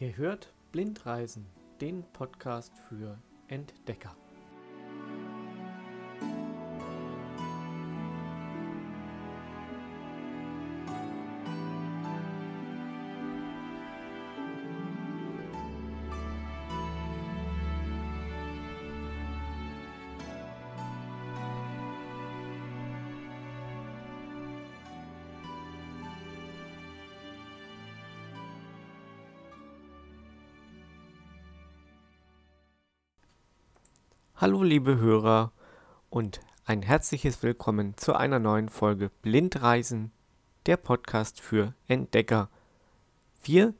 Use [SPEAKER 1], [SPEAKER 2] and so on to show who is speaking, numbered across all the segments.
[SPEAKER 1] Ihr hört Blindreisen, den Podcast für Entdecker. Hallo liebe Hörer und ein herzliches Willkommen zu einer neuen Folge Blindreisen, der Podcast für Entdecker. Wir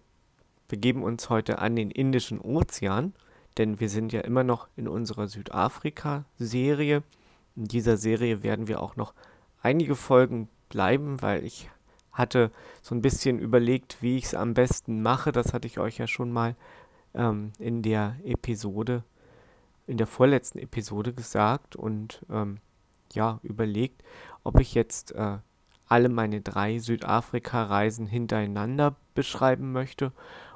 [SPEAKER 1] begeben uns heute an den Indischen Ozean, denn wir sind ja immer noch in unserer Südafrika-Serie. In dieser Serie werden wir auch noch einige Folgen bleiben, weil ich hatte so ein bisschen überlegt, wie ich es am besten mache. Das hatte ich euch ja schon mal ähm, in der Episode in der vorletzten Episode gesagt und ähm, ja, überlegt, ob ich jetzt äh, alle meine drei Südafrika-Reisen hintereinander beschreiben möchte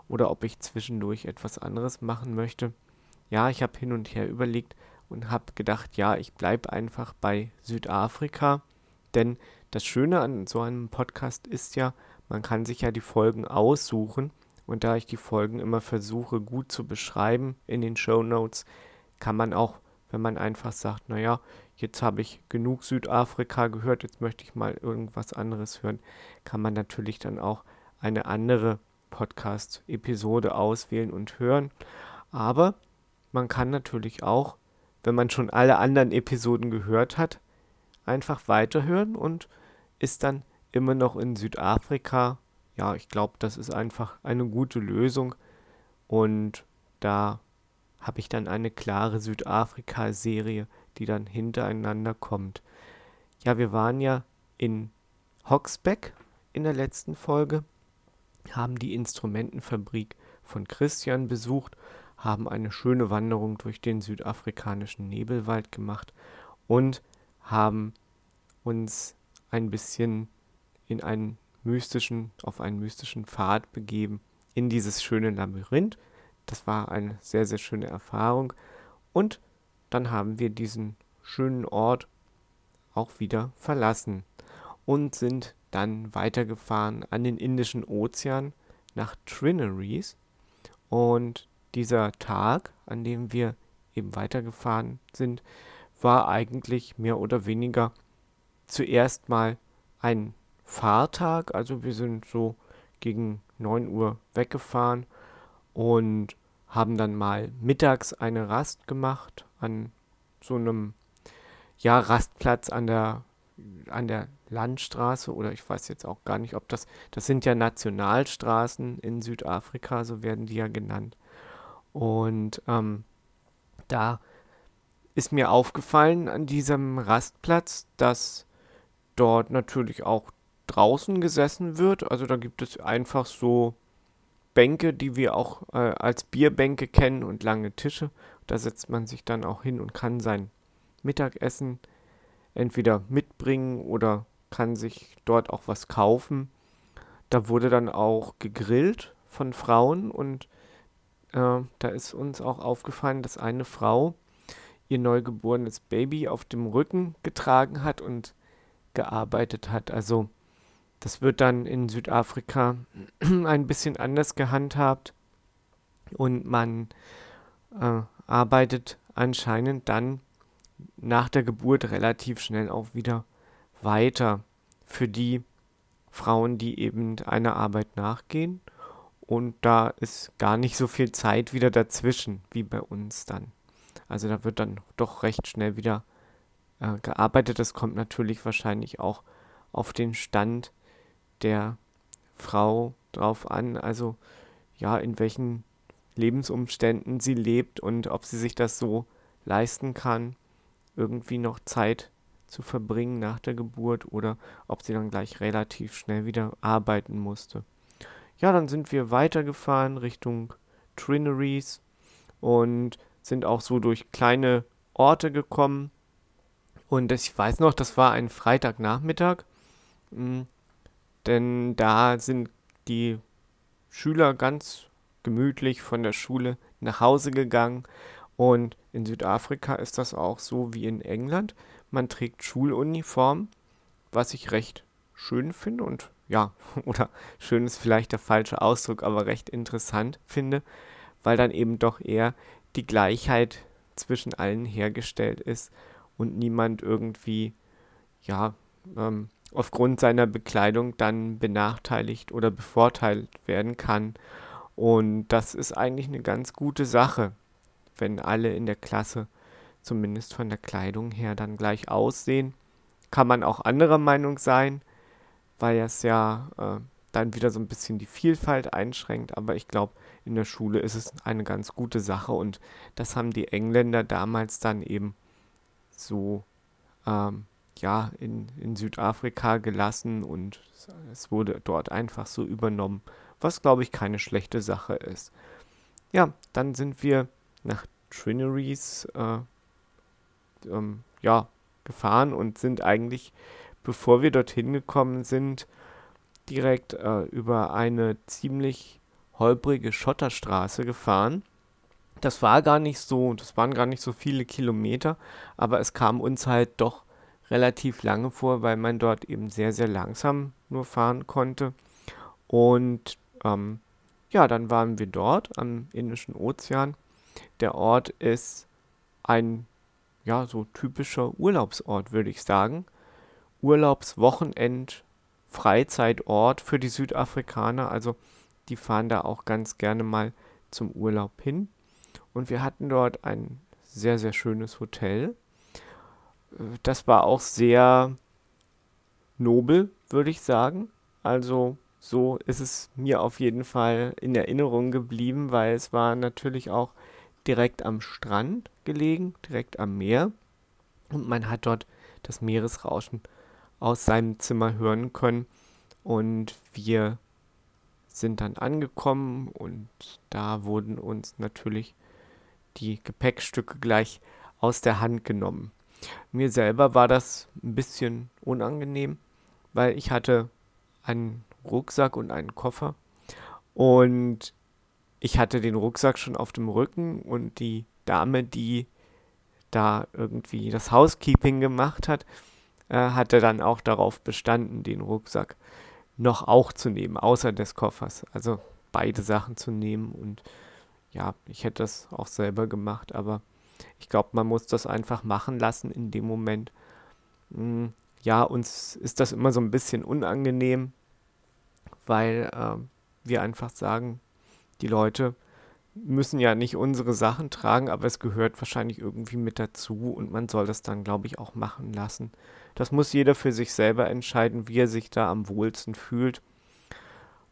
[SPEAKER 1] oder ob ich zwischendurch etwas anderes machen möchte. Ja, ich habe hin und her überlegt und habe gedacht, ja, ich bleibe einfach bei Südafrika, denn das Schöne an so einem Podcast ist ja, man kann sich ja die Folgen aussuchen und da ich die Folgen immer versuche gut zu beschreiben in den Show Notes, kann man auch, wenn man einfach sagt, naja, jetzt habe ich genug Südafrika gehört, jetzt möchte ich mal irgendwas anderes hören, kann man natürlich dann auch eine andere Podcast-Episode auswählen und hören. Aber man kann natürlich auch, wenn man schon alle anderen Episoden gehört hat, einfach weiterhören und ist dann immer noch in Südafrika. Ja, ich glaube, das ist einfach eine gute Lösung und da habe ich dann eine klare Südafrika-Serie, die dann hintereinander kommt. Ja, wir waren ja in Hoxbeck in der letzten Folge, haben die Instrumentenfabrik von Christian besucht, haben eine schöne Wanderung durch den südafrikanischen Nebelwald gemacht und haben uns ein bisschen in einen mystischen, auf einen mystischen Pfad begeben in dieses schöne Labyrinth, das war eine sehr, sehr schöne Erfahrung. Und dann haben wir diesen schönen Ort auch wieder verlassen und sind dann weitergefahren an den Indischen Ozean nach Trinaries. Und dieser Tag, an dem wir eben weitergefahren sind, war eigentlich mehr oder weniger zuerst mal ein Fahrtag. Also wir sind so gegen 9 Uhr weggefahren und haben dann mal mittags eine Rast gemacht an so einem ja, Rastplatz an der an der Landstraße oder ich weiß jetzt auch gar nicht, ob das das sind ja Nationalstraßen in Südafrika, so werden die ja genannt. Und ähm, da ist mir aufgefallen an diesem Rastplatz, dass dort natürlich auch draußen gesessen wird. Also da gibt es einfach so Bänke, die wir auch äh, als Bierbänke kennen und lange Tische. Da setzt man sich dann auch hin und kann sein Mittagessen entweder mitbringen oder kann sich dort auch was kaufen. Da wurde dann auch gegrillt von Frauen und äh, da ist uns auch aufgefallen, dass eine Frau ihr neugeborenes Baby auf dem Rücken getragen hat und gearbeitet hat. Also das wird dann in Südafrika ein bisschen anders gehandhabt und man äh, arbeitet anscheinend dann nach der Geburt relativ schnell auch wieder weiter für die Frauen, die eben einer Arbeit nachgehen. Und da ist gar nicht so viel Zeit wieder dazwischen wie bei uns dann. Also da wird dann doch recht schnell wieder äh, gearbeitet. Das kommt natürlich wahrscheinlich auch auf den Stand der Frau drauf an, also ja, in welchen Lebensumständen sie lebt und ob sie sich das so leisten kann, irgendwie noch Zeit zu verbringen nach der Geburt oder ob sie dann gleich relativ schnell wieder arbeiten musste. ja, dann sind wir weitergefahren Richtung Trinaries und sind auch so durch kleine Orte gekommen. Und ich weiß noch, das war ein Freitagnachmittag, hm, denn da sind die Schüler ganz gemütlich von der Schule nach Hause gegangen. Und in Südafrika ist das auch so wie in England. Man trägt Schuluniform, was ich recht schön finde und ja, oder schön ist vielleicht der falsche Ausdruck, aber recht interessant finde, weil dann eben doch eher die Gleichheit zwischen allen hergestellt ist und niemand irgendwie, ja, ähm, aufgrund seiner Bekleidung dann benachteiligt oder bevorteilt werden kann. Und das ist eigentlich eine ganz gute Sache, wenn alle in der Klasse zumindest von der Kleidung her dann gleich aussehen. Kann man auch anderer Meinung sein, weil es ja äh, dann wieder so ein bisschen die Vielfalt einschränkt. Aber ich glaube, in der Schule ist es eine ganz gute Sache und das haben die Engländer damals dann eben so ähm, ja in, in Südafrika gelassen und es wurde dort einfach so übernommen, was glaube ich keine schlechte Sache ist. Ja, dann sind wir nach Trinaries äh, ähm, ja, gefahren und sind eigentlich, bevor wir dorthin gekommen sind, direkt äh, über eine ziemlich holprige Schotterstraße gefahren. Das war gar nicht so, das waren gar nicht so viele Kilometer, aber es kam uns halt doch relativ lange vor, weil man dort eben sehr, sehr langsam nur fahren konnte. Und ähm, ja, dann waren wir dort am Indischen Ozean. Der Ort ist ein, ja, so typischer Urlaubsort, würde ich sagen. Urlaubswochenend, Freizeitort für die Südafrikaner. Also die fahren da auch ganz gerne mal zum Urlaub hin. Und wir hatten dort ein sehr, sehr schönes Hotel. Das war auch sehr nobel, würde ich sagen. Also so ist es mir auf jeden Fall in Erinnerung geblieben, weil es war natürlich auch direkt am Strand gelegen, direkt am Meer. Und man hat dort das Meeresrauschen aus seinem Zimmer hören können. Und wir sind dann angekommen und da wurden uns natürlich die Gepäckstücke gleich aus der Hand genommen. Mir selber war das ein bisschen unangenehm, weil ich hatte einen Rucksack und einen Koffer und ich hatte den Rucksack schon auf dem Rücken und die Dame, die da irgendwie das Housekeeping gemacht hat, äh, hatte dann auch darauf bestanden, den Rucksack noch auch zu nehmen, außer des Koffers. Also beide Sachen zu nehmen und ja, ich hätte das auch selber gemacht, aber ich glaube, man muss das einfach machen lassen in dem Moment. Hm, ja, uns ist das immer so ein bisschen unangenehm, weil äh, wir einfach sagen, die Leute müssen ja nicht unsere Sachen tragen, aber es gehört wahrscheinlich irgendwie mit dazu und man soll das dann, glaube ich, auch machen lassen. Das muss jeder für sich selber entscheiden, wie er sich da am wohlsten fühlt.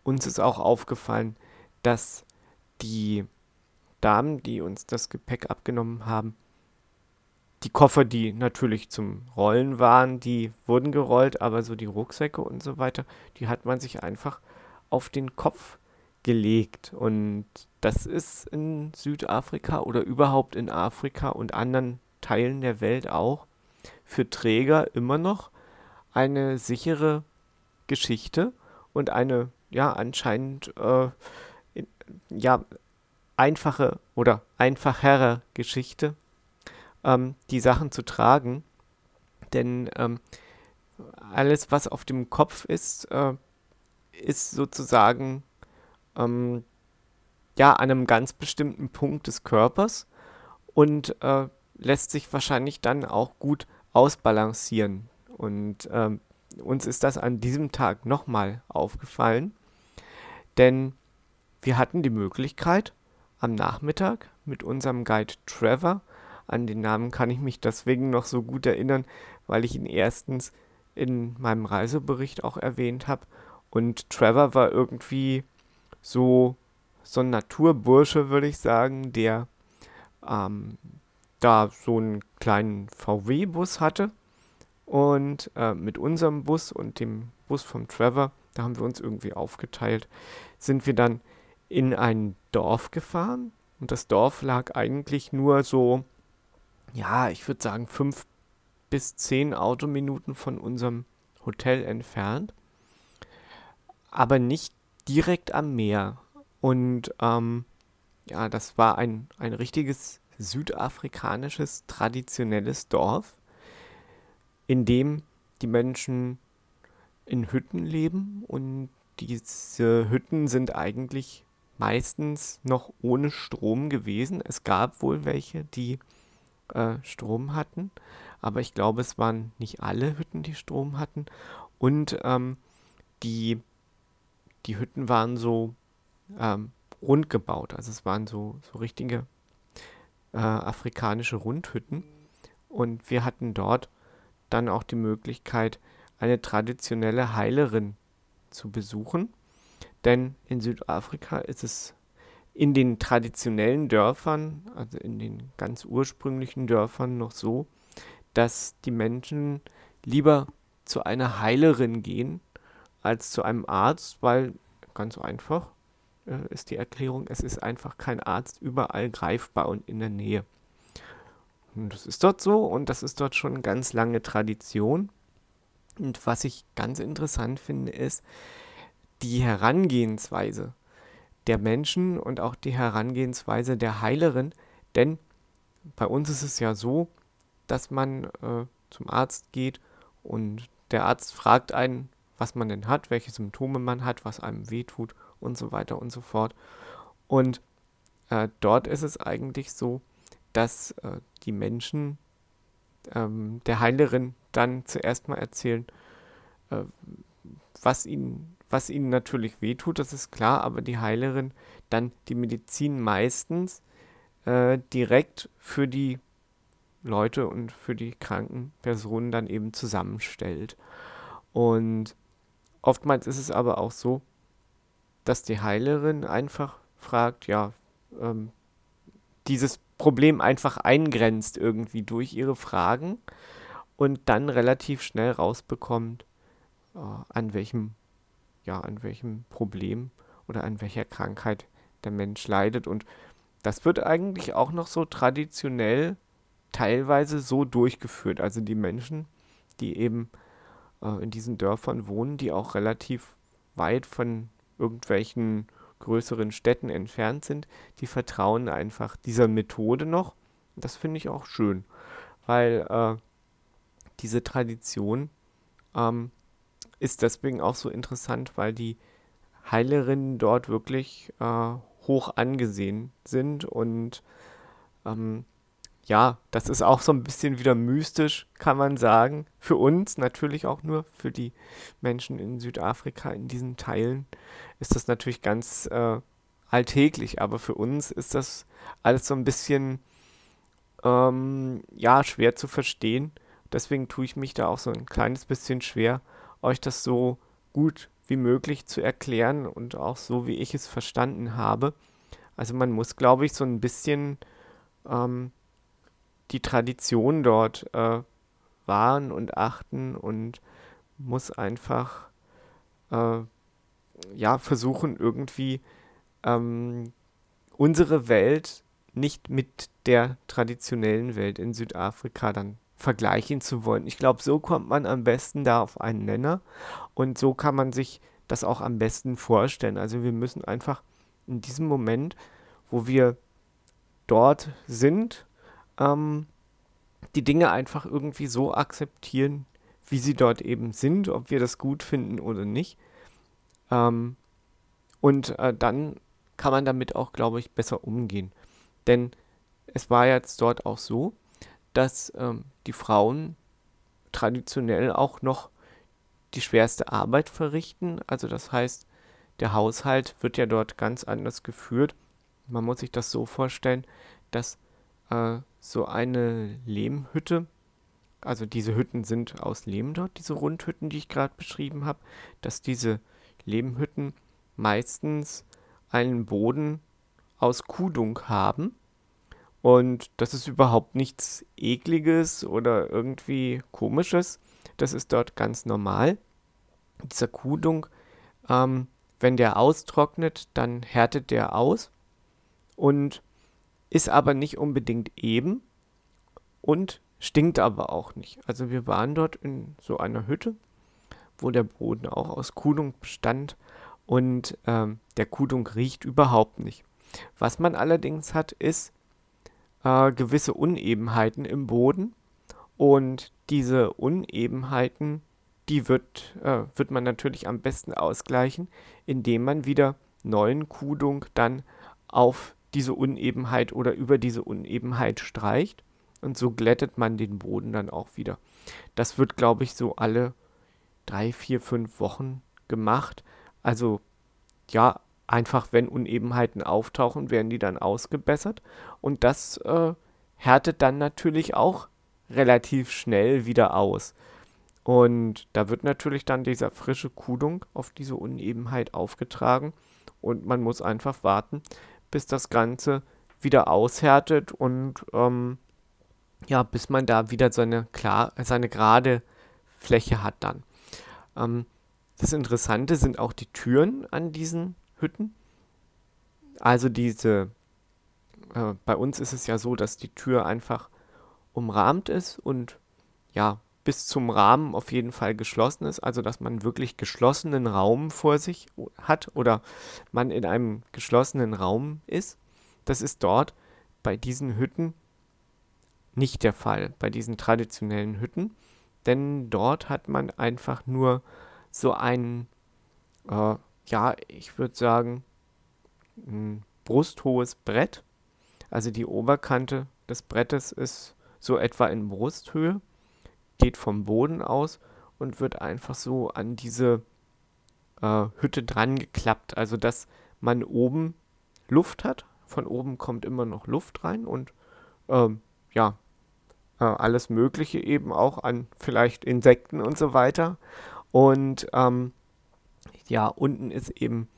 [SPEAKER 1] Uns ist auch aufgefallen, dass die Damen, die uns das Gepäck abgenommen haben, die Koffer, die natürlich zum Rollen waren, die wurden gerollt, aber so die Rucksäcke und so weiter, die hat man sich einfach auf den Kopf gelegt. Und das ist in Südafrika oder überhaupt in Afrika und anderen Teilen der Welt auch für Träger immer noch eine sichere Geschichte und eine ja anscheinend äh, ja einfache oder einfachere Geschichte, ähm, die Sachen zu tragen. Denn ähm, alles, was auf dem Kopf ist, äh, ist sozusagen ähm, ja an einem ganz bestimmten Punkt des Körpers und äh, lässt sich wahrscheinlich dann auch gut ausbalancieren. Und ähm, uns ist das an diesem Tag nochmal aufgefallen, denn wir hatten die Möglichkeit, am Nachmittag mit unserem Guide Trevor, an den Namen kann ich mich deswegen noch so gut erinnern, weil ich ihn erstens in meinem Reisebericht auch erwähnt habe. Und Trevor war irgendwie so, so ein Naturbursche, würde ich sagen, der ähm, da so einen kleinen VW-Bus hatte Und äh, mit unserem Bus und dem Bus vom Trevor, da haben wir uns irgendwie aufgeteilt, sind wir dann in ein Dorf gefahren. Und das Dorf lag eigentlich nur so, ja, ich würde sagen, fünf bis zehn Autominuten von unserem Hotel entfernt. Aber nicht direkt am Meer. Und ähm, ja, das war ein, ein richtiges südafrikanisches traditionelles Dorf, in dem die Menschen in Hütten leben und diese Hütten sind eigentlich meistens noch ohne Strom gewesen. Es gab wohl welche, die äh, Strom hatten, aber ich glaube, es waren nicht alle Hütten, die Strom hatten. Und ähm, die, die Hütten waren so ähm, rund gebaut, also es waren so, so richtige äh, afrikanische Rundhütten. Und wir hatten dort dann auch die Möglichkeit, eine traditionelle Heilerin zu besuchen. Denn in Südafrika ist es in den traditionellen Dörfern, also in den ganz ursprünglichen Dörfern noch so, dass die Menschen lieber zu einer Heilerin gehen als zu einem Arzt, weil ganz einfach äh, ist die Erklärung, es ist einfach kein Arzt überall greifbar und in der Nähe. Und das ist dort so und das ist dort schon ganz lange Tradition. Und was ich ganz interessant finde, ist die Herangehensweise der Menschen und auch die Herangehensweise der Heilerin. Denn bei uns ist es ja so, dass man äh, zum Arzt geht und der Arzt fragt einen, was man denn hat, welche Symptome man hat, was einem wehtut und so weiter und so fort. Und äh, dort ist es eigentlich so, dass äh, die Menschen ähm, der Heilerin dann zuerst mal erzählen, äh, was ihnen, was ihnen natürlich wehtut, das ist klar, aber die Heilerin dann die Medizin meistens äh, direkt für die Leute und für die kranken Personen dann eben zusammenstellt. Und oftmals ist es aber auch so, dass die Heilerin einfach fragt, ja, ähm, dieses Problem einfach eingrenzt irgendwie durch ihre Fragen und dann relativ schnell rausbekommt, äh, an welchem, ja, an welchem Problem oder an welcher Krankheit der Mensch leidet. Und das wird eigentlich auch noch so traditionell teilweise so durchgeführt. Also die Menschen, die eben äh, in diesen Dörfern wohnen, die auch relativ weit von irgendwelchen größeren Städten entfernt sind, die vertrauen einfach dieser Methode noch. Das finde ich auch schön, weil äh, diese Tradition ähm, ist deswegen auch so interessant, weil die Heilerinnen dort wirklich äh, hoch angesehen sind und ähm, ja, das ist auch so ein bisschen wieder mystisch, kann man sagen. Für uns natürlich auch nur, für die Menschen in Südafrika in diesen Teilen ist das natürlich ganz äh, alltäglich, aber für uns ist das alles so ein bisschen ähm, ja schwer zu verstehen. Deswegen tue ich mich da auch so ein kleines bisschen schwer, euch das so gut wie möglich zu erklären und auch so, wie ich es verstanden habe. Also man muss, glaube ich, so ein bisschen ähm, die Tradition dort äh, wahren und achten und muss einfach äh, ja versuchen irgendwie ähm, unsere Welt nicht mit der traditionellen Welt in Südafrika dann vergleichen zu wollen. Ich glaube, so kommt man am besten da auf einen Nenner und so kann man sich das auch am besten vorstellen. Also wir müssen einfach in diesem Moment, wo wir dort sind, ähm, die Dinge einfach irgendwie so akzeptieren, wie sie dort eben sind, ob wir das gut finden oder nicht. Ähm, und äh, dann kann man damit auch, glaube ich, besser umgehen. Denn es war jetzt dort auch so, dass ähm, die Frauen traditionell auch noch die schwerste Arbeit verrichten. Also das heißt, der Haushalt wird ja dort ganz anders geführt. Man muss sich das so vorstellen, dass äh, so eine Lehmhütte, also diese Hütten sind aus Lehm dort, diese Rundhütten, die ich gerade beschrieben habe, dass diese Lehmhütten meistens einen Boden aus Kuhdung haben. Und das ist überhaupt nichts Ekliges oder irgendwie Komisches. Das ist dort ganz normal. Dieser Kuhdung, ähm, wenn der austrocknet, dann härtet der aus und ist aber nicht unbedingt eben und stinkt aber auch nicht. Also wir waren dort in so einer Hütte, wo der Boden auch aus Kuhdung bestand und ähm, der Kuhdung riecht überhaupt nicht. Was man allerdings hat, ist äh, gewisse Unebenheiten im Boden und diese Unebenheiten, die wird, äh, wird man natürlich am besten ausgleichen, indem man wieder neuen Kudung dann auf diese Unebenheit oder über diese Unebenheit streicht und so glättet man den Boden dann auch wieder. Das wird, glaube ich, so alle drei, vier, fünf Wochen gemacht. Also ja, einfach wenn Unebenheiten auftauchen, werden die dann ausgebessert und das äh, härtet dann natürlich auch relativ schnell wieder aus. Und da wird natürlich dann dieser frische Kudung auf diese Unebenheit aufgetragen und man muss einfach warten, bis das Ganze wieder aushärtet und ähm, ja, bis man da wieder seine, klar, seine gerade Fläche hat dann. Ähm, das Interessante sind auch die Türen an diesen Hütten. Also diese, äh, bei uns ist es ja so, dass die Tür einfach umrahmt ist und ja, bis zum Rahmen auf jeden Fall geschlossen ist, also dass man wirklich geschlossenen Raum vor sich hat oder man in einem geschlossenen Raum ist. Das ist dort bei diesen Hütten nicht der Fall, bei diesen traditionellen Hütten, denn dort hat man einfach nur so ein, äh, ja, ich würde sagen, ein brusthohes Brett. Also die Oberkante des Brettes ist so etwa in Brusthöhe geht vom Boden aus und wird einfach so an diese äh, Hütte dran geklappt. Also dass man oben Luft hat. Von oben kommt immer noch Luft rein und ähm, ja, äh, alles Mögliche eben auch an vielleicht Insekten und so weiter. Und ähm, ja, unten ist eben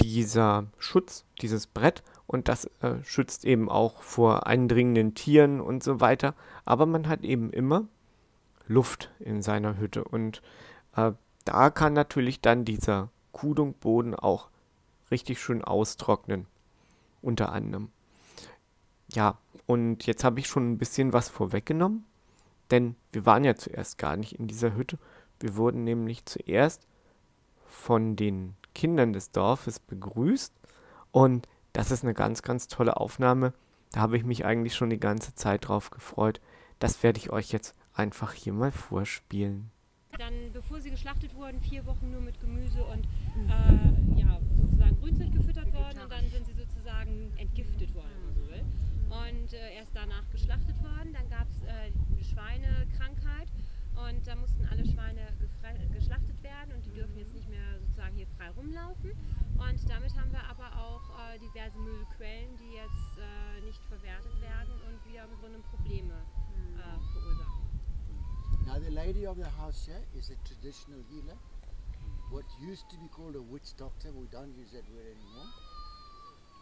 [SPEAKER 1] dieser Schutz, dieses Brett und das äh, schützt eben auch vor eindringenden Tieren und so weiter. Aber man hat eben immer Luft in seiner Hütte. Und äh, da kann natürlich dann dieser Kudungboden auch richtig schön austrocknen. Unter anderem. Ja, und jetzt habe ich schon ein bisschen was vorweggenommen, denn wir waren ja zuerst gar nicht in dieser Hütte. Wir wurden nämlich zuerst von den Kindern des Dorfes begrüßt und das ist eine ganz, ganz tolle Aufnahme. Da habe ich mich eigentlich schon die ganze Zeit drauf gefreut. Das werde ich euch jetzt einfach hier mal vorspielen.
[SPEAKER 2] Dann, bevor sie geschlachtet wurden, vier Wochen nur mit Gemüse und äh, ja, sozusagen Grünzeug gefüttert worden und dann sind sie sozusagen entgiftet worden, wenn man so will. Und äh, erst danach geschlachtet worden. Dann gab es äh, eine Schweinekrankheit und da mussten alle Schweine geschlachtet werden und die dürfen jetzt nicht mehr sozusagen hier frei rumlaufen. Und damit haben wir aber auch diverse Müllquellen, die jetzt äh, nicht verwertet werden und wieder im Grunde Probleme äh, verursachen.
[SPEAKER 3] Now the lady of the house here is a traditional healer. What used to be called a witch doctor, we don't use that word anymore.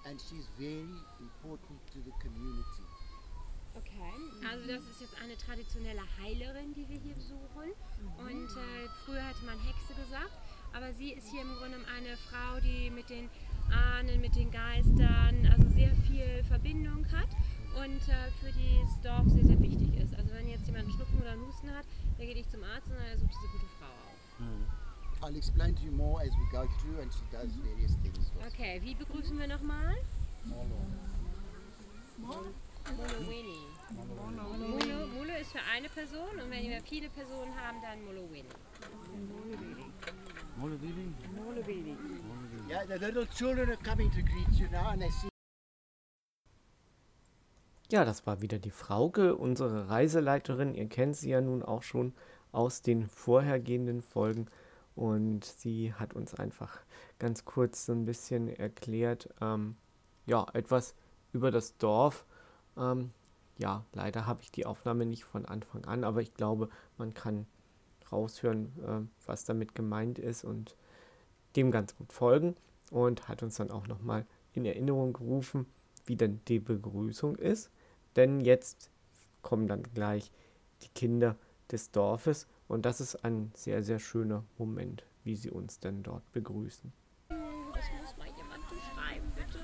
[SPEAKER 3] And she's very important to the community.
[SPEAKER 2] Okay, also das ist jetzt eine traditionelle Heilerin, die wir hier besuchen. Und äh, früher hätte man Hexe gesagt, aber sie ist hier im Grunde eine Frau, die mit den Ahnen, mit den Geistern, also sehr viel Verbindung hat und äh, für das Dorf sehr, sehr wichtig ist. Also wenn jetzt jemand einen Schnupfen oder einen Husten hat, der geht nicht zum Arzt, sondern er sucht diese gute Frau auf.
[SPEAKER 3] Mhm. I'll explain to you more as we go through and she does various things.
[SPEAKER 2] Okay, wie begrüßen wir nochmal?
[SPEAKER 3] Molo.
[SPEAKER 2] Molo Winnie. Molo, Molo ist für eine Person und wenn wir viele Personen haben, dann Molo Winnie.
[SPEAKER 3] Molo Winnie?
[SPEAKER 1] Ja, das war wieder die Frauke, unsere Reiseleiterin. Ihr kennt sie ja nun auch schon aus den vorhergehenden Folgen. Und sie hat uns einfach ganz kurz so ein bisschen erklärt, ähm, ja, etwas über das Dorf. Ähm, ja, leider habe ich die Aufnahme nicht von Anfang an, aber ich glaube, man kann raushören, äh, was damit gemeint ist und dem ganz gut folgen. Und hat uns dann auch nochmal in Erinnerung gerufen, wie denn die Begrüßung ist. Denn jetzt kommen dann gleich die Kinder des Dorfes Und das ist ein sehr, sehr schöner Moment, wie sie uns denn dort begrüßen.
[SPEAKER 2] Das muss mal jemand beschreiben, bitte.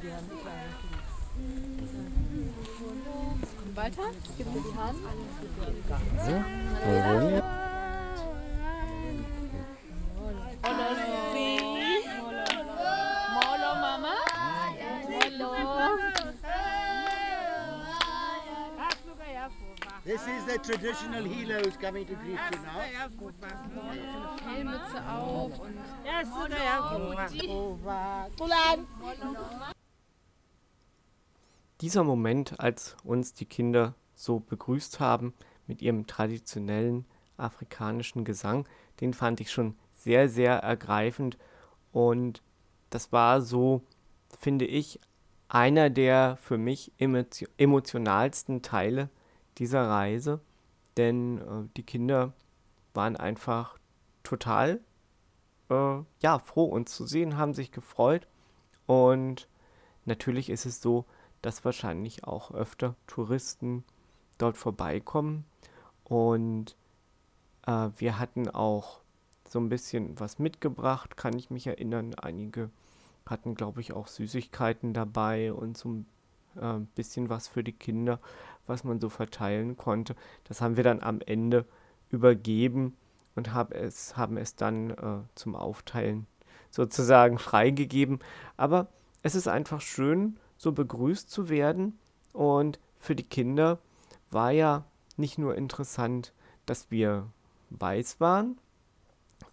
[SPEAKER 3] Gib dir die Hand.
[SPEAKER 4] Komm weiter, gib mir die Hand. Molo Mama. Molo.
[SPEAKER 3] This is the traditional healer who's coming to greet you now.
[SPEAKER 4] Helmmütze auf und
[SPEAKER 1] Dieser Moment, als uns die Kinder so begrüßt haben mit ihrem traditionellen afrikanischen Gesang, den fand ich schon sehr, sehr ergreifend. Und das war so, finde ich, einer der für mich emotio- emotionalsten Teile dieser Reise. Denn äh, die Kinder waren einfach total äh, ja, froh, uns zu sehen, haben sich gefreut. Und natürlich ist es so, dass wahrscheinlich auch öfter Touristen dort vorbeikommen. Und äh, wir hatten auch so ein bisschen was mitgebracht, kann ich mich erinnern. Einige hatten, glaube ich, auch Süßigkeiten dabei und so ein äh, bisschen was für die Kinder, was man so verteilen konnte. Das haben wir dann am Ende übergeben und hab es, haben es dann äh, zum Aufteilen sozusagen freigegeben. Aber es ist einfach schön, so begrüßt zu werden. Und für die Kinder war ja nicht nur interessant, dass wir weiß waren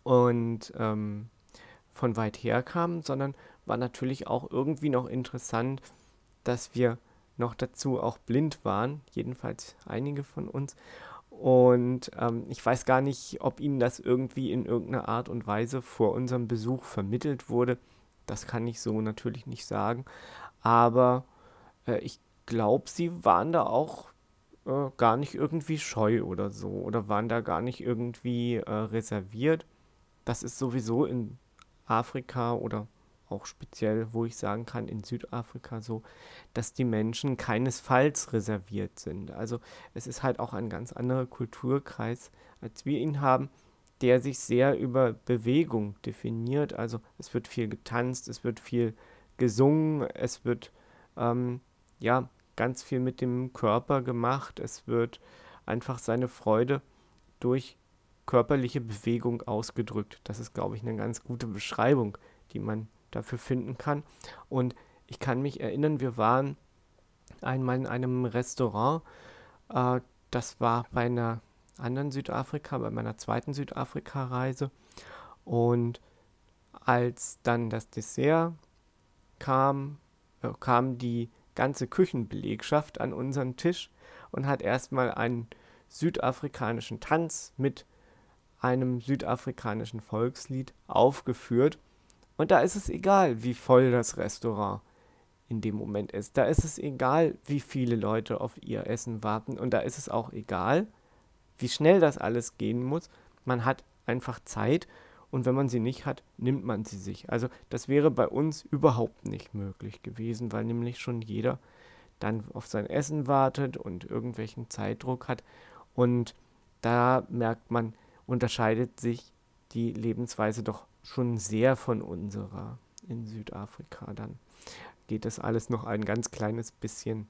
[SPEAKER 1] und ähm, von weit her kamen, sondern war natürlich auch irgendwie noch interessant, dass wir noch dazu auch blind waren, jedenfalls einige von uns. Und ähm, ich weiß gar nicht, ob ihnen das irgendwie in irgendeiner Art und Weise vor unserem Besuch vermittelt wurde. Das kann ich so natürlich nicht sagen. Aber äh, ich glaube, sie waren da auch äh, gar nicht irgendwie scheu oder so. Oder waren da gar nicht irgendwie äh, reserviert. Das ist sowieso in Afrika oder auch speziell, wo ich sagen kann, in Südafrika so, dass die Menschen keinesfalls reserviert sind. Also es ist halt auch ein ganz anderer Kulturkreis, als wir ihn haben, der sich sehr über Bewegung definiert. Also es wird viel getanzt, es wird viel gesungen, es wird ähm, ja ganz viel mit dem Körper gemacht, es wird einfach seine Freude durch körperliche Bewegung ausgedrückt. Das ist, glaube ich, eine ganz gute Beschreibung, die man dafür finden kann. Und ich kann mich erinnern, wir waren einmal in einem Restaurant. Äh, das war bei einer anderen Südafrika, bei meiner zweiten Südafrika-Reise. Und als dann das Dessert kam, äh, kam die ganze Küchenbelegschaft an unseren Tisch und hat erstmal einen südafrikanischen Tanz mit einem südafrikanischen Volkslied aufgeführt. Und da ist es egal, wie voll das Restaurant in dem Moment ist. Da ist es egal, wie viele Leute auf ihr Essen warten. Und da ist es auch egal, wie schnell das alles gehen muss. Man hat einfach Zeit und wenn man sie nicht hat, nimmt man sie sich. Also das wäre bei uns überhaupt nicht möglich gewesen, weil nämlich schon jeder dann auf sein Essen wartet und irgendwelchen Zeitdruck hat. Und da merkt man, unterscheidet sich die Lebensweise doch schon sehr von unserer in Südafrika. Dann geht das alles noch ein ganz kleines bisschen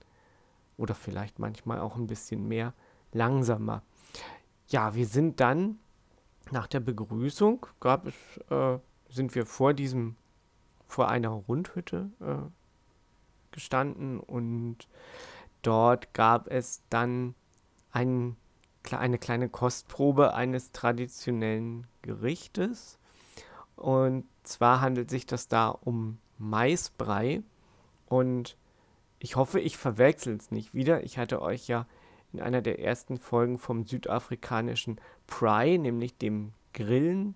[SPEAKER 1] oder vielleicht manchmal auch ein bisschen mehr langsamer. Ja, wir sind dann nach der Begrüßung gab es, äh, sind wir vor diesem, vor einer Rundhütte äh, gestanden und dort gab es dann ein, eine kleine Kostprobe eines traditionellen Gerichtes. Und zwar handelt sich das da um Maisbrei. Und ich hoffe, ich verwechsel es nicht wieder. Ich hatte euch ja in einer der ersten Folgen vom südafrikanischen Pry, nämlich dem Grillen,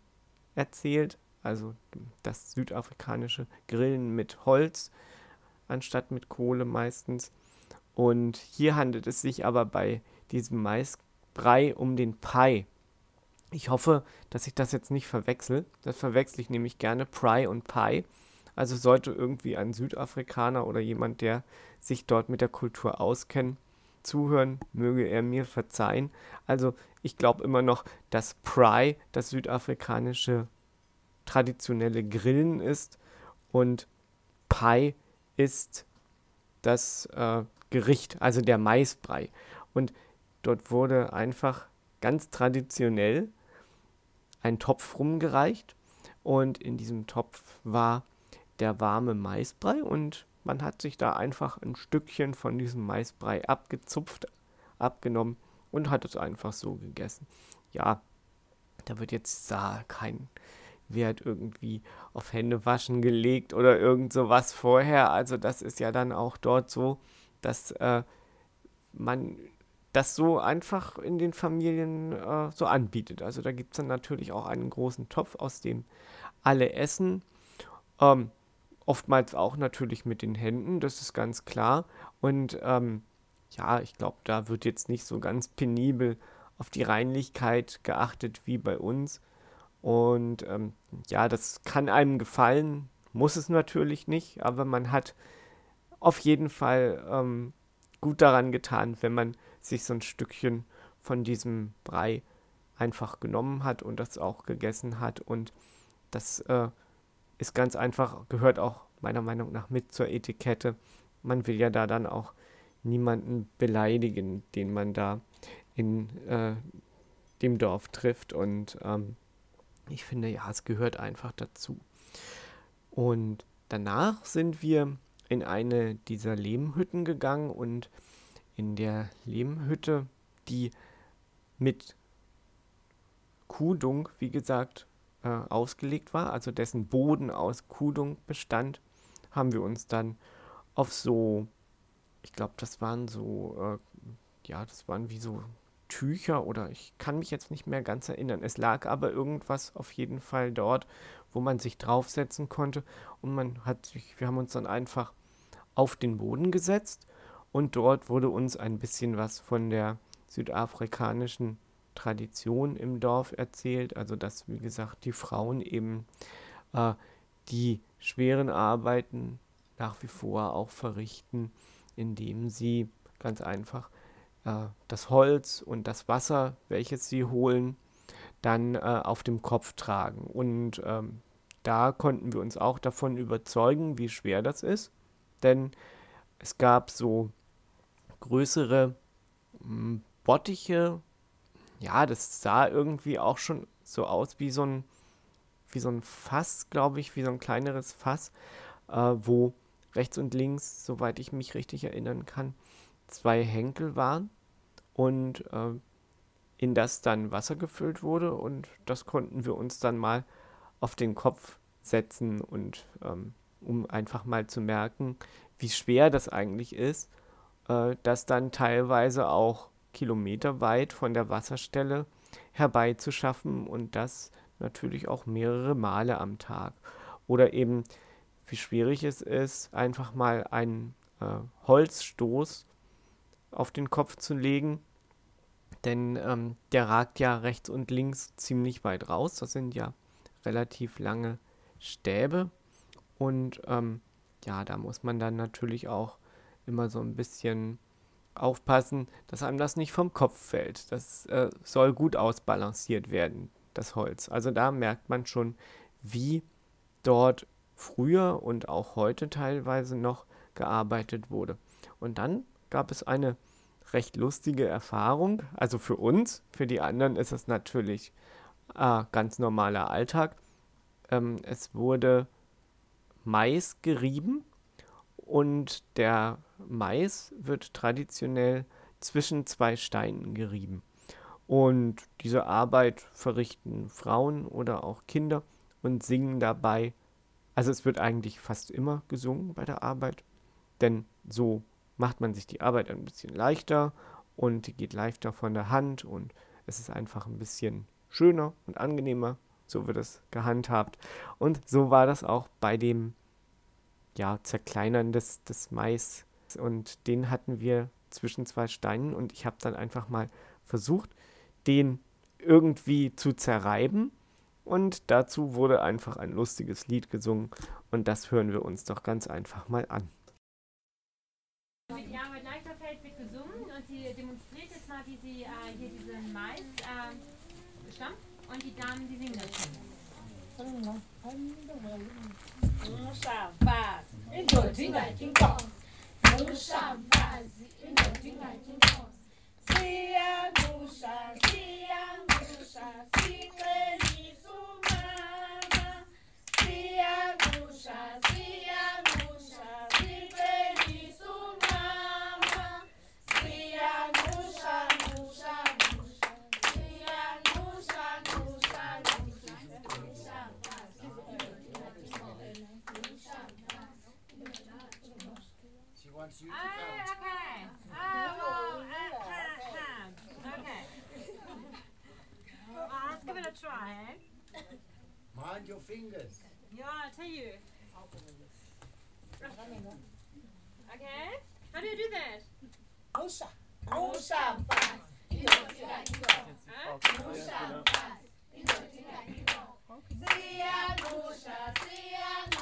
[SPEAKER 1] erzählt. Also das südafrikanische Grillen mit Holz, anstatt mit Kohle meistens. Und hier handelt es sich aber bei diesem Maisbrei um den Pie. Ich hoffe, dass ich das jetzt nicht verwechsel. Das verwechsel ich nämlich gerne, Pry und Pie. Also sollte irgendwie ein Südafrikaner oder jemand, der sich dort mit der Kultur auskennt, zuhören, möge er mir verzeihen. Also ich glaube immer noch, dass Pry das südafrikanische traditionelle Grillen ist und Pie ist das äh, Gericht, also der Maisbrei. Und dort wurde einfach ganz traditionell ein Topf rumgereicht und in diesem Topf war der warme Maisbrei und man hat sich da einfach ein Stückchen von diesem Maisbrei abgezupft, abgenommen und hat es einfach so gegessen. Ja, da wird jetzt da kein Wert irgendwie auf Hände waschen gelegt oder irgend sowas vorher. Also das ist ja dann auch dort so, dass äh, man das so einfach in den Familien äh, so anbietet. Also da gibt es dann natürlich auch einen großen Topf, aus dem alle essen. Ähm, oftmals auch natürlich mit den Händen, das ist ganz klar. Und ähm, ja, ich glaube, da wird jetzt nicht so ganz penibel auf die Reinlichkeit geachtet wie bei uns. Und ähm, ja, das kann einem gefallen, muss es natürlich nicht, aber man hat auf jeden Fall ähm, gut daran getan, wenn man sich so ein Stückchen von diesem Brei einfach genommen hat und das auch gegessen hat. Und das äh, ist ganz einfach, gehört auch meiner Meinung nach mit zur Etikette. Man will ja da dann auch niemanden beleidigen, den man da in äh, dem Dorf trifft. Und ähm, ich finde, ja, es gehört einfach dazu. Und danach sind wir in eine dieser Lehmhütten gegangen und in der Lehmhütte, die mit Kudung, wie gesagt, äh, ausgelegt war, also dessen Boden aus Kudung bestand, haben wir uns dann auf so, ich glaube, das waren so, äh, ja, das waren wie so Tücher oder ich kann mich jetzt nicht mehr ganz erinnern. Es lag aber irgendwas auf jeden Fall dort, wo man sich draufsetzen konnte und man hat sich, wir haben uns dann einfach auf den Boden gesetzt und dort wurde uns ein bisschen was von der südafrikanischen Tradition im Dorf erzählt, also dass, wie gesagt, die Frauen eben äh, die schweren Arbeiten nach wie vor auch verrichten, indem sie ganz einfach äh, das Holz und das Wasser, welches sie holen, dann äh, auf dem Kopf tragen. Und ähm, da konnten wir uns auch davon überzeugen, wie schwer das ist, denn es gab so größere hm, Bottiche. Ja, das sah irgendwie auch schon so aus wie so ein, wie so ein Fass, glaube ich, wie so ein kleineres Fass, äh, wo rechts und links, soweit ich mich richtig erinnern kann, zwei Henkel waren und äh, in das dann Wasser gefüllt wurde und das konnten wir uns dann mal auf den Kopf setzen und ähm, um einfach mal zu merken, wie schwer das eigentlich ist äh, das dann teilweise auch kilometerweit von der Wasserstelle herbeizuschaffen und das natürlich auch mehrere Male am Tag. Oder eben, wie schwierig es ist, einfach mal einen äh, Holzstoß auf den Kopf zu legen, denn ähm, der ragt ja rechts und links ziemlich weit raus. Das sind ja relativ lange Stäbe und ähm, ja, da muss man dann natürlich auch immer so ein bisschen aufpassen, dass einem das nicht vom Kopf fällt. Das äh, soll gut ausbalanciert werden, das Holz. Also da merkt man schon, wie dort früher und auch heute teilweise noch gearbeitet wurde. Und dann gab es eine recht lustige Erfahrung. Also für uns, für die anderen ist es natürlich äh, ganz normaler Alltag. Ähm, es wurde Mais gerieben und der Mais wird traditionell zwischen zwei Steinen gerieben. Und diese Arbeit verrichten Frauen oder auch Kinder und singen dabei. Also es wird eigentlich fast immer gesungen bei der Arbeit, denn so macht man sich die Arbeit ein bisschen leichter und die geht leichter von der Hand und es ist einfach ein bisschen schöner und angenehmer. So wird es gehandhabt. Und so war das auch bei dem ja, Zerkleinern des, des Mais. Und den hatten wir zwischen zwei Steinen und ich habe dann einfach mal versucht, den irgendwie zu zerreiben. Und dazu wurde einfach ein lustiges Lied gesungen und das hören wir uns doch ganz einfach mal an.
[SPEAKER 2] Ja, mit Leichterfeld wird gesungen und sie demonstriert jetzt mal, wie sie äh, hier diesen Mais äh, stampft und die Damen, die singen Umshabazi
[SPEAKER 3] indoda ingatyi inkosi. Umshabazi indoda ingatyi inkosi. Siyangusha, siyangusha, sicelisa umama. Siyangusha, siyangusha. Wants you to count.
[SPEAKER 2] okay. Ah, well, ah, ah, ah. Okay. Well, let's give it a try, eh?
[SPEAKER 3] Mind your fingers.
[SPEAKER 2] Yeah, I'll tell you. Okay? How do you do that? Huh? Damit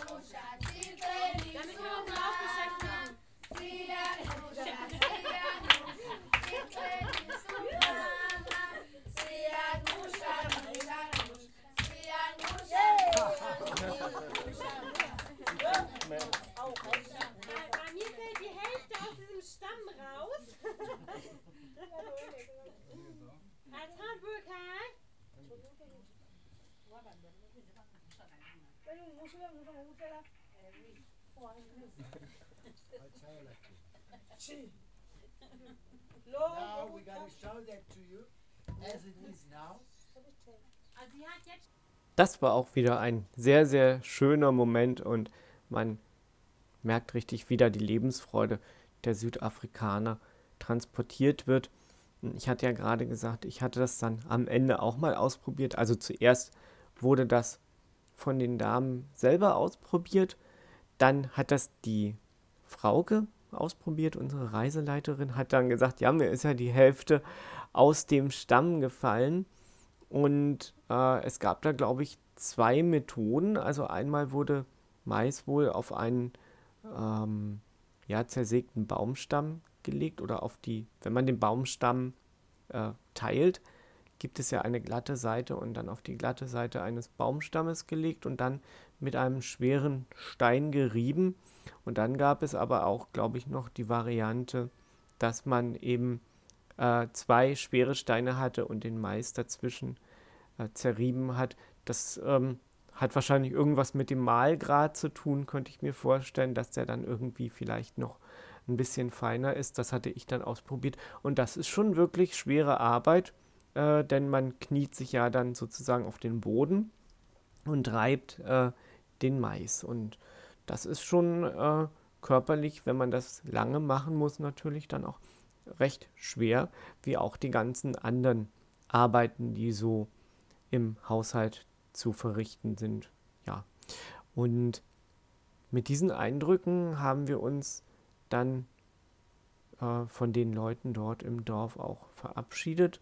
[SPEAKER 1] Das war auch wieder ein sehr, sehr schöner Moment und man merkt richtig wieder die Lebensfreude der Südafrikaner transportiert wird. Ich hatte ja gerade gesagt, ich hatte das dann am Ende auch mal ausprobiert. Also zuerst wurde das von den Damen selber ausprobiert. Dann hat das die Frauke ausprobiert, unsere Reiseleiterin, hat dann gesagt, ja, mir ist ja die Hälfte aus dem Stamm gefallen. Und äh, es gab da, glaube ich, zwei Methoden. Also einmal wurde Mais wohl auf einen ähm, ja, zersägten Baumstamm gelegt oder auf die, wenn man den Baumstamm äh, teilt, gibt es ja eine glatte Seite und dann auf die glatte Seite eines Baumstammes gelegt und dann mit einem schweren Stein gerieben. Und dann gab es aber auch, glaube ich, noch die Variante, dass man eben äh, zwei schwere Steine hatte und den Mais dazwischen äh, zerrieben hat. Das ähm, hat wahrscheinlich irgendwas mit dem Mahlgrad zu tun, könnte ich mir vorstellen, dass der dann irgendwie vielleicht noch ein bisschen feiner ist. Das hatte ich dann ausprobiert. Und das ist schon wirklich schwere Arbeit, äh, denn man kniet sich ja dann sozusagen auf den Boden und reibt äh, den Mais. Und das ist schon äh, körperlich, wenn man das lange machen muss, natürlich dann auch recht schwer, wie auch die ganzen anderen Arbeiten, die so im Haushalt zu verrichten sind. Ja. Und mit diesen Eindrücken haben wir uns dann äh, von den Leuten dort im Dorf auch verabschiedet.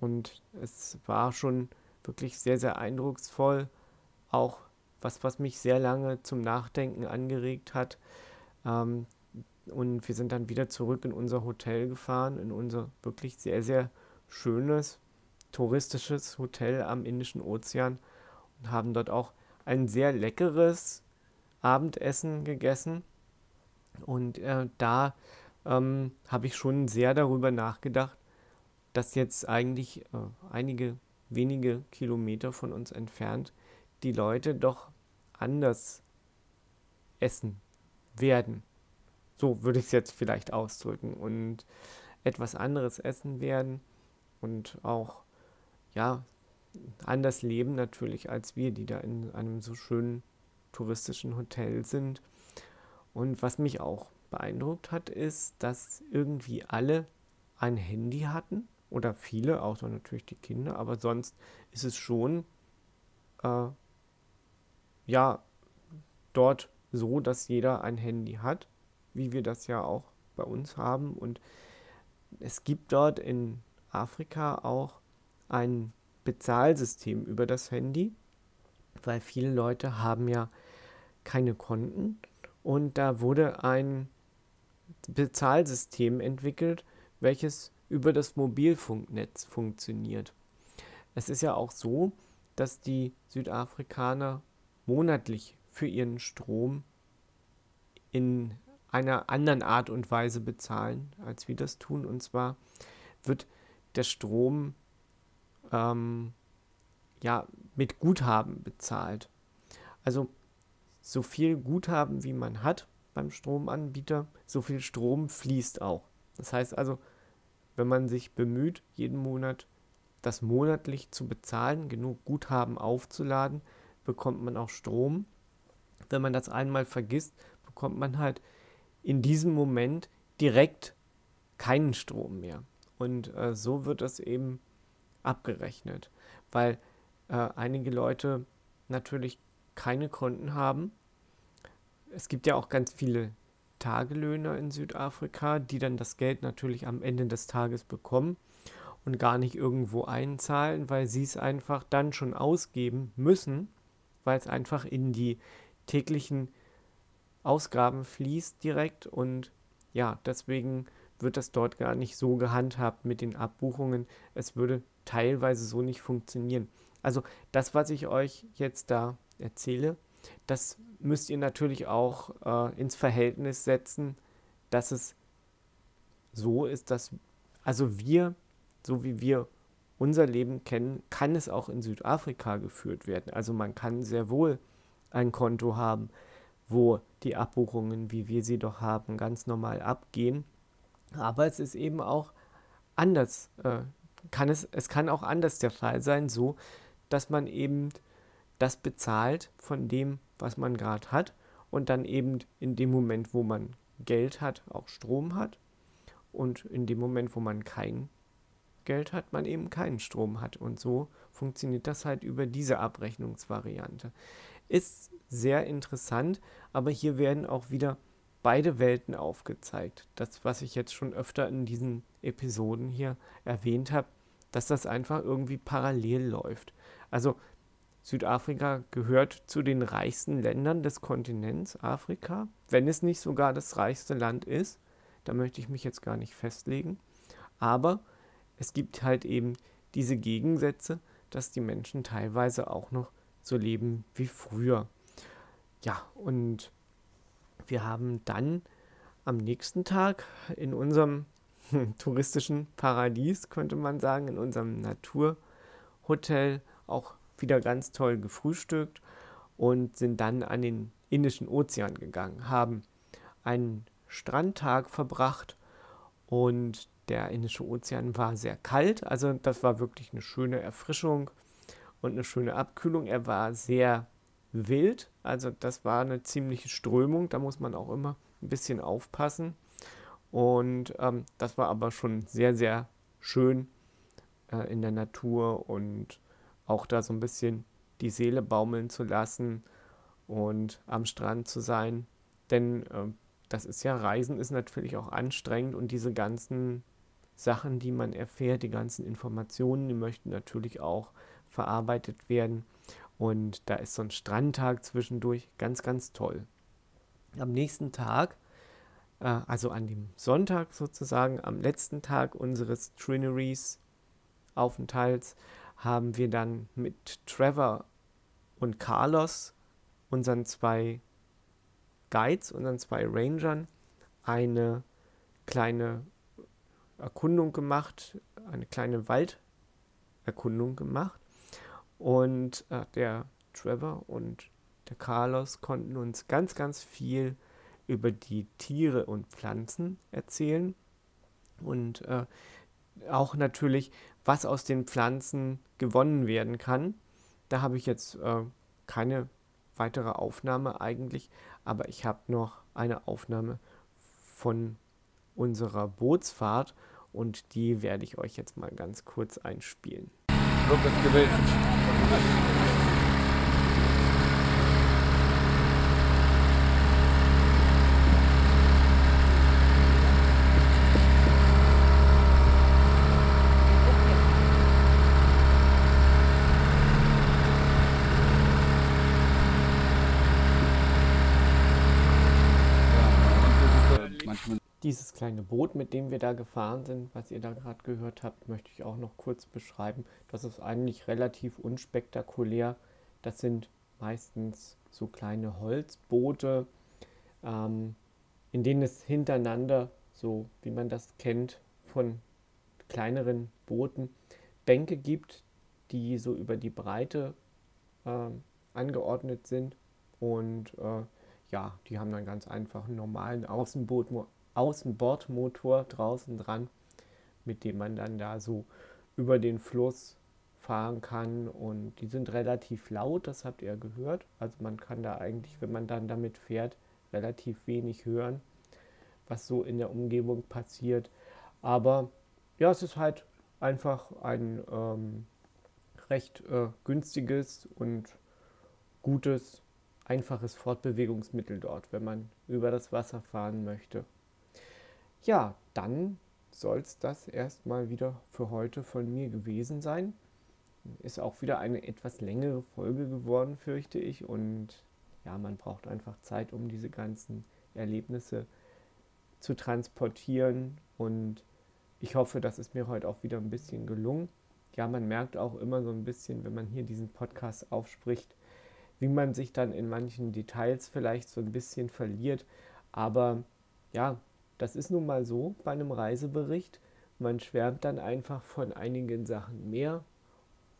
[SPEAKER 1] Und es war schon wirklich sehr, sehr eindrucksvoll. Auch was, was mich sehr lange zum Nachdenken angeregt hat. Ähm, und wir sind dann wieder zurück in unser Hotel gefahren, in unser wirklich sehr, sehr schönes touristisches Hotel am Indischen Ozean und haben dort auch ein sehr leckeres Abendessen gegessen. Und äh, da ähm, habe ich schon sehr darüber nachgedacht, dass jetzt eigentlich äh, einige wenige Kilometer von uns entfernt die Leute doch anders essen werden. So würde ich es jetzt vielleicht ausdrücken. Und etwas anderes essen werden und auch, ja, anders leben natürlich als wir, die da in einem so schönen touristischen Hotel sind. Und was mich auch beeindruckt hat, ist, dass irgendwie alle ein Handy hatten oder viele, außer natürlich die Kinder, aber sonst ist es schon, äh, ja, dort so, dass jeder ein Handy hat, wie wir das ja auch bei uns haben. Und es gibt dort in Afrika auch ein Bezahlsystem über das Handy, weil viele Leute haben ja keine Konten und da wurde ein Bezahlsystem entwickelt, welches über das Mobilfunknetz funktioniert. Es ist ja auch so, dass die Südafrikaner monatlich für ihren Strom in einer anderen Art und Weise bezahlen, als wir das tun. Und zwar wird der Strom ähm, ja, mit Guthaben bezahlt. Also so viel Guthaben, wie man hat beim Stromanbieter, so viel Strom fließt auch. Das heißt also, wenn man sich bemüht, jeden Monat das monatlich zu bezahlen, genug Guthaben aufzuladen, bekommt man auch Strom. Wenn man das einmal vergisst, bekommt man halt in diesem Moment direkt keinen Strom mehr. Und äh, so wird das eben abgerechnet, weil äh, einige Leute natürlich keine Konten haben. Es gibt ja auch ganz viele Tagelöhner in Südafrika, die dann das Geld natürlich am Ende des Tages bekommen und gar nicht irgendwo einzahlen, weil sie es einfach dann schon ausgeben müssen, weil es einfach in die täglichen Ausgaben fließt direkt und ja, deswegen wird das dort gar nicht so gehandhabt mit den Abbuchungen. Es würde teilweise so nicht funktionieren. Also das, was ich euch jetzt da erzähle, das müsst ihr natürlich auch äh, ins Verhältnis setzen, dass es so ist, dass also wir, so wie wir unser Leben kennen, kann es auch in Südafrika geführt werden. Also man kann sehr wohl ein Konto haben, wo die Abbuchungen, wie wir sie doch haben, ganz normal abgehen. Aber es ist eben auch anders. Äh, kann es, es kann auch anders der Fall sein, so dass man eben das bezahlt von dem, was man gerade hat und dann eben in dem Moment, wo man Geld hat, auch Strom hat und in dem Moment, wo man kein Geld hat, man eben keinen Strom hat und so funktioniert das halt über diese Abrechnungsvariante. Ist sehr interessant, aber hier werden auch wieder beide Welten aufgezeigt. Das, was ich jetzt schon öfter in diesen Episoden hier erwähnt habe, dass das einfach irgendwie parallel läuft. Also Südafrika gehört zu den reichsten Ländern des Kontinents Afrika, wenn es nicht sogar das reichste Land ist. Da möchte ich mich jetzt gar nicht festlegen. Aber es gibt halt eben diese Gegensätze, dass die Menschen teilweise auch noch so leben wie früher. Ja, und wir haben dann am nächsten Tag in unserem touristischen Paradies, könnte man sagen, in unserem Naturhotel auch wieder ganz toll gefrühstückt und sind dann an den Indischen Ozean gegangen, haben einen Strandtag verbracht und der Indische Ozean war sehr kalt, also das war wirklich eine schöne Erfrischung und eine schöne Abkühlung. Er war sehr wild, also das war eine ziemliche Strömung, da muss man auch immer ein bisschen aufpassen. Und ähm, das war aber schon sehr, sehr schön äh, in der Natur und auch da so ein bisschen die Seele baumeln zu lassen und am Strand zu sein. Denn äh, das ist ja, Reisen ist natürlich auch anstrengend und diese ganzen Sachen, die man erfährt, die ganzen Informationen, die möchten natürlich auch verarbeitet werden. Und da ist so ein Strandtag zwischendurch ganz, ganz toll. Am nächsten Tag, äh, also an dem Sonntag sozusagen, am letzten Tag unseres Trinaries Aufenthalts, haben wir dann mit Trevor und Carlos, unseren zwei Guides, unseren zwei Rangern, eine kleine Erkundung gemacht, eine kleine Walderkundung gemacht. Und äh, der Trevor und der Carlos konnten uns ganz, ganz viel über die Tiere und Pflanzen erzählen. Und äh, auch natürlich, was aus den Pflanzen gewonnen werden kann. Da habe ich jetzt äh, keine weitere Aufnahme eigentlich, aber ich habe noch eine Aufnahme von unserer Bootsfahrt und die werde ich euch jetzt mal ganz kurz einspielen.
[SPEAKER 5] Lukas gewillt. manchmal.
[SPEAKER 1] Dieses kleine Boot, mit dem wir da gefahren sind, was ihr da gerade gehört habt, möchte ich auch noch kurz beschreiben. Das ist eigentlich relativ unspektakulär. Das sind meistens so kleine Holzboote, ähm, in denen es hintereinander, so wie man das kennt von kleineren Booten, Bänke gibt, die so über die Breite äh, angeordnet sind. Und äh, ja, die haben dann ganz einfach einen normalen Außenboot, Außenbordmotor draußen dran, mit dem man dann da so über den Fluss fahren kann. Und die sind relativ laut, das habt ihr gehört. Also man kann da eigentlich, wenn man dann damit fährt, relativ wenig hören, was so in der Umgebung passiert. Aber ja, es ist halt einfach ein ähm, recht äh, günstiges und gutes, einfaches Fortbewegungsmittel dort, wenn man über das Wasser fahren möchte. Ja, dann soll es das erstmal wieder für heute von mir gewesen sein. Ist auch wieder eine etwas längere Folge geworden, fürchte ich. Und ja, man braucht einfach Zeit, um diese ganzen Erlebnisse zu transportieren. Und ich hoffe, das ist mir heute auch wieder ein bisschen gelungen. Ja, man merkt auch immer so ein bisschen, wenn man hier diesen Podcast aufspricht, wie man sich dann in manchen Details vielleicht so ein bisschen verliert. Aber ja, das ist nun mal so bei einem Reisebericht. Man schwärmt dann einfach von einigen Sachen mehr,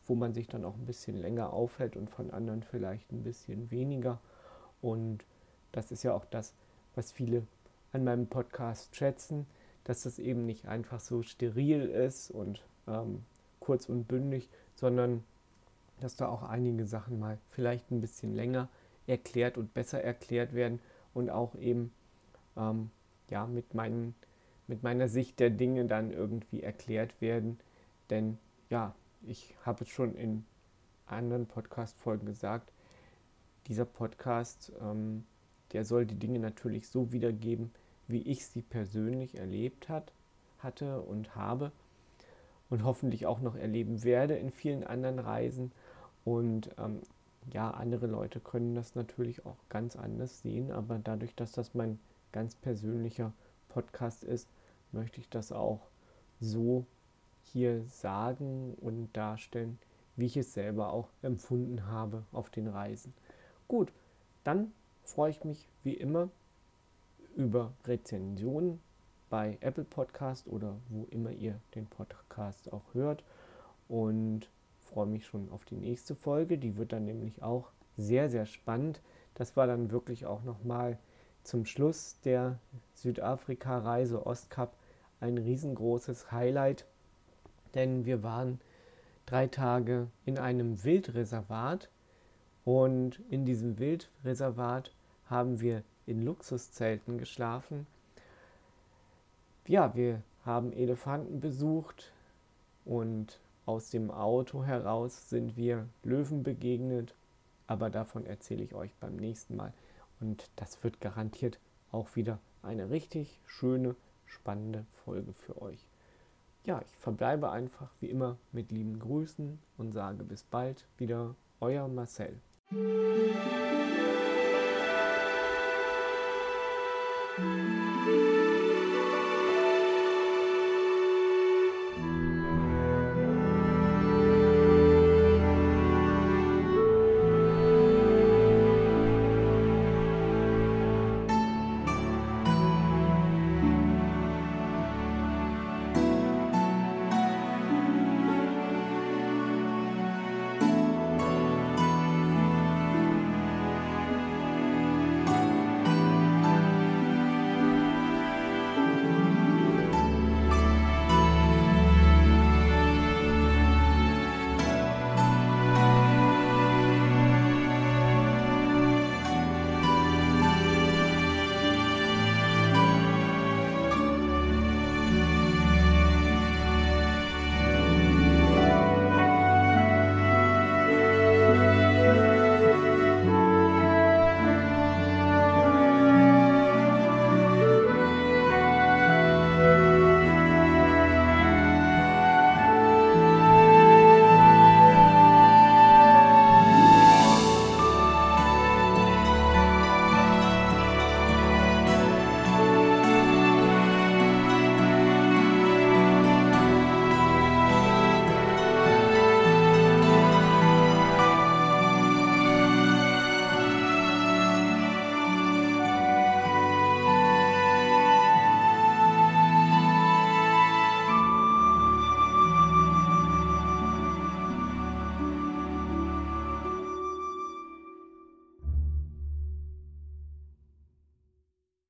[SPEAKER 1] wo man sich dann auch ein bisschen länger aufhält und von anderen vielleicht ein bisschen weniger. Und das ist ja auch das, was viele an meinem Podcast schätzen, dass das eben nicht einfach so steril ist und ähm, kurz und bündig, sondern dass da auch einige Sachen mal vielleicht ein bisschen länger erklärt und besser erklärt werden und auch eben ähm, ja, mit, meinen, mit meiner Sicht der Dinge dann irgendwie erklärt werden. Denn ja, ich habe es schon in anderen Podcast-Folgen gesagt, dieser Podcast, ähm, der soll die Dinge natürlich so wiedergeben, wie ich sie persönlich erlebt hat, hatte und habe und hoffentlich auch noch erleben werde in vielen anderen Reisen. Und ähm, ja, andere Leute können das natürlich auch ganz anders sehen, aber dadurch, dass das mein ganz persönlicher Podcast ist, möchte ich das auch so hier sagen und darstellen, wie ich es selber auch empfunden habe auf den Reisen. Gut, dann freue ich mich wie immer über Rezensionen bei Apple Podcast oder wo immer ihr den Podcast auch hört und freue mich schon auf die nächste Folge. Die wird dann nämlich auch sehr, sehr spannend. Das war dann wirklich auch nochmal zum Schluss der Südafrika-Reise Ostkap ein riesengroßes Highlight, denn wir waren drei Tage in einem Wildreservat und in diesem Wildreservat haben wir in Luxuszelten geschlafen. Ja, wir haben Elefanten besucht und aus dem Auto heraus sind wir Löwen begegnet, aber davon erzähle ich euch beim nächsten Mal. Und das wird garantiert auch wieder eine richtig schöne, spannende Folge für euch. Ja, ich verbleibe einfach wie immer mit lieben Grüßen und sage bis bald wieder, euer Marcel.